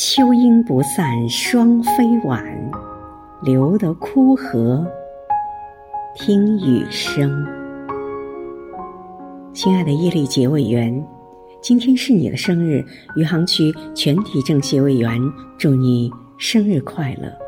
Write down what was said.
秋莺不散双飞晚，留得枯荷听雨声。亲爱的叶利杰委员，今天是你的生日，余杭区全体政协委员祝你生日快乐。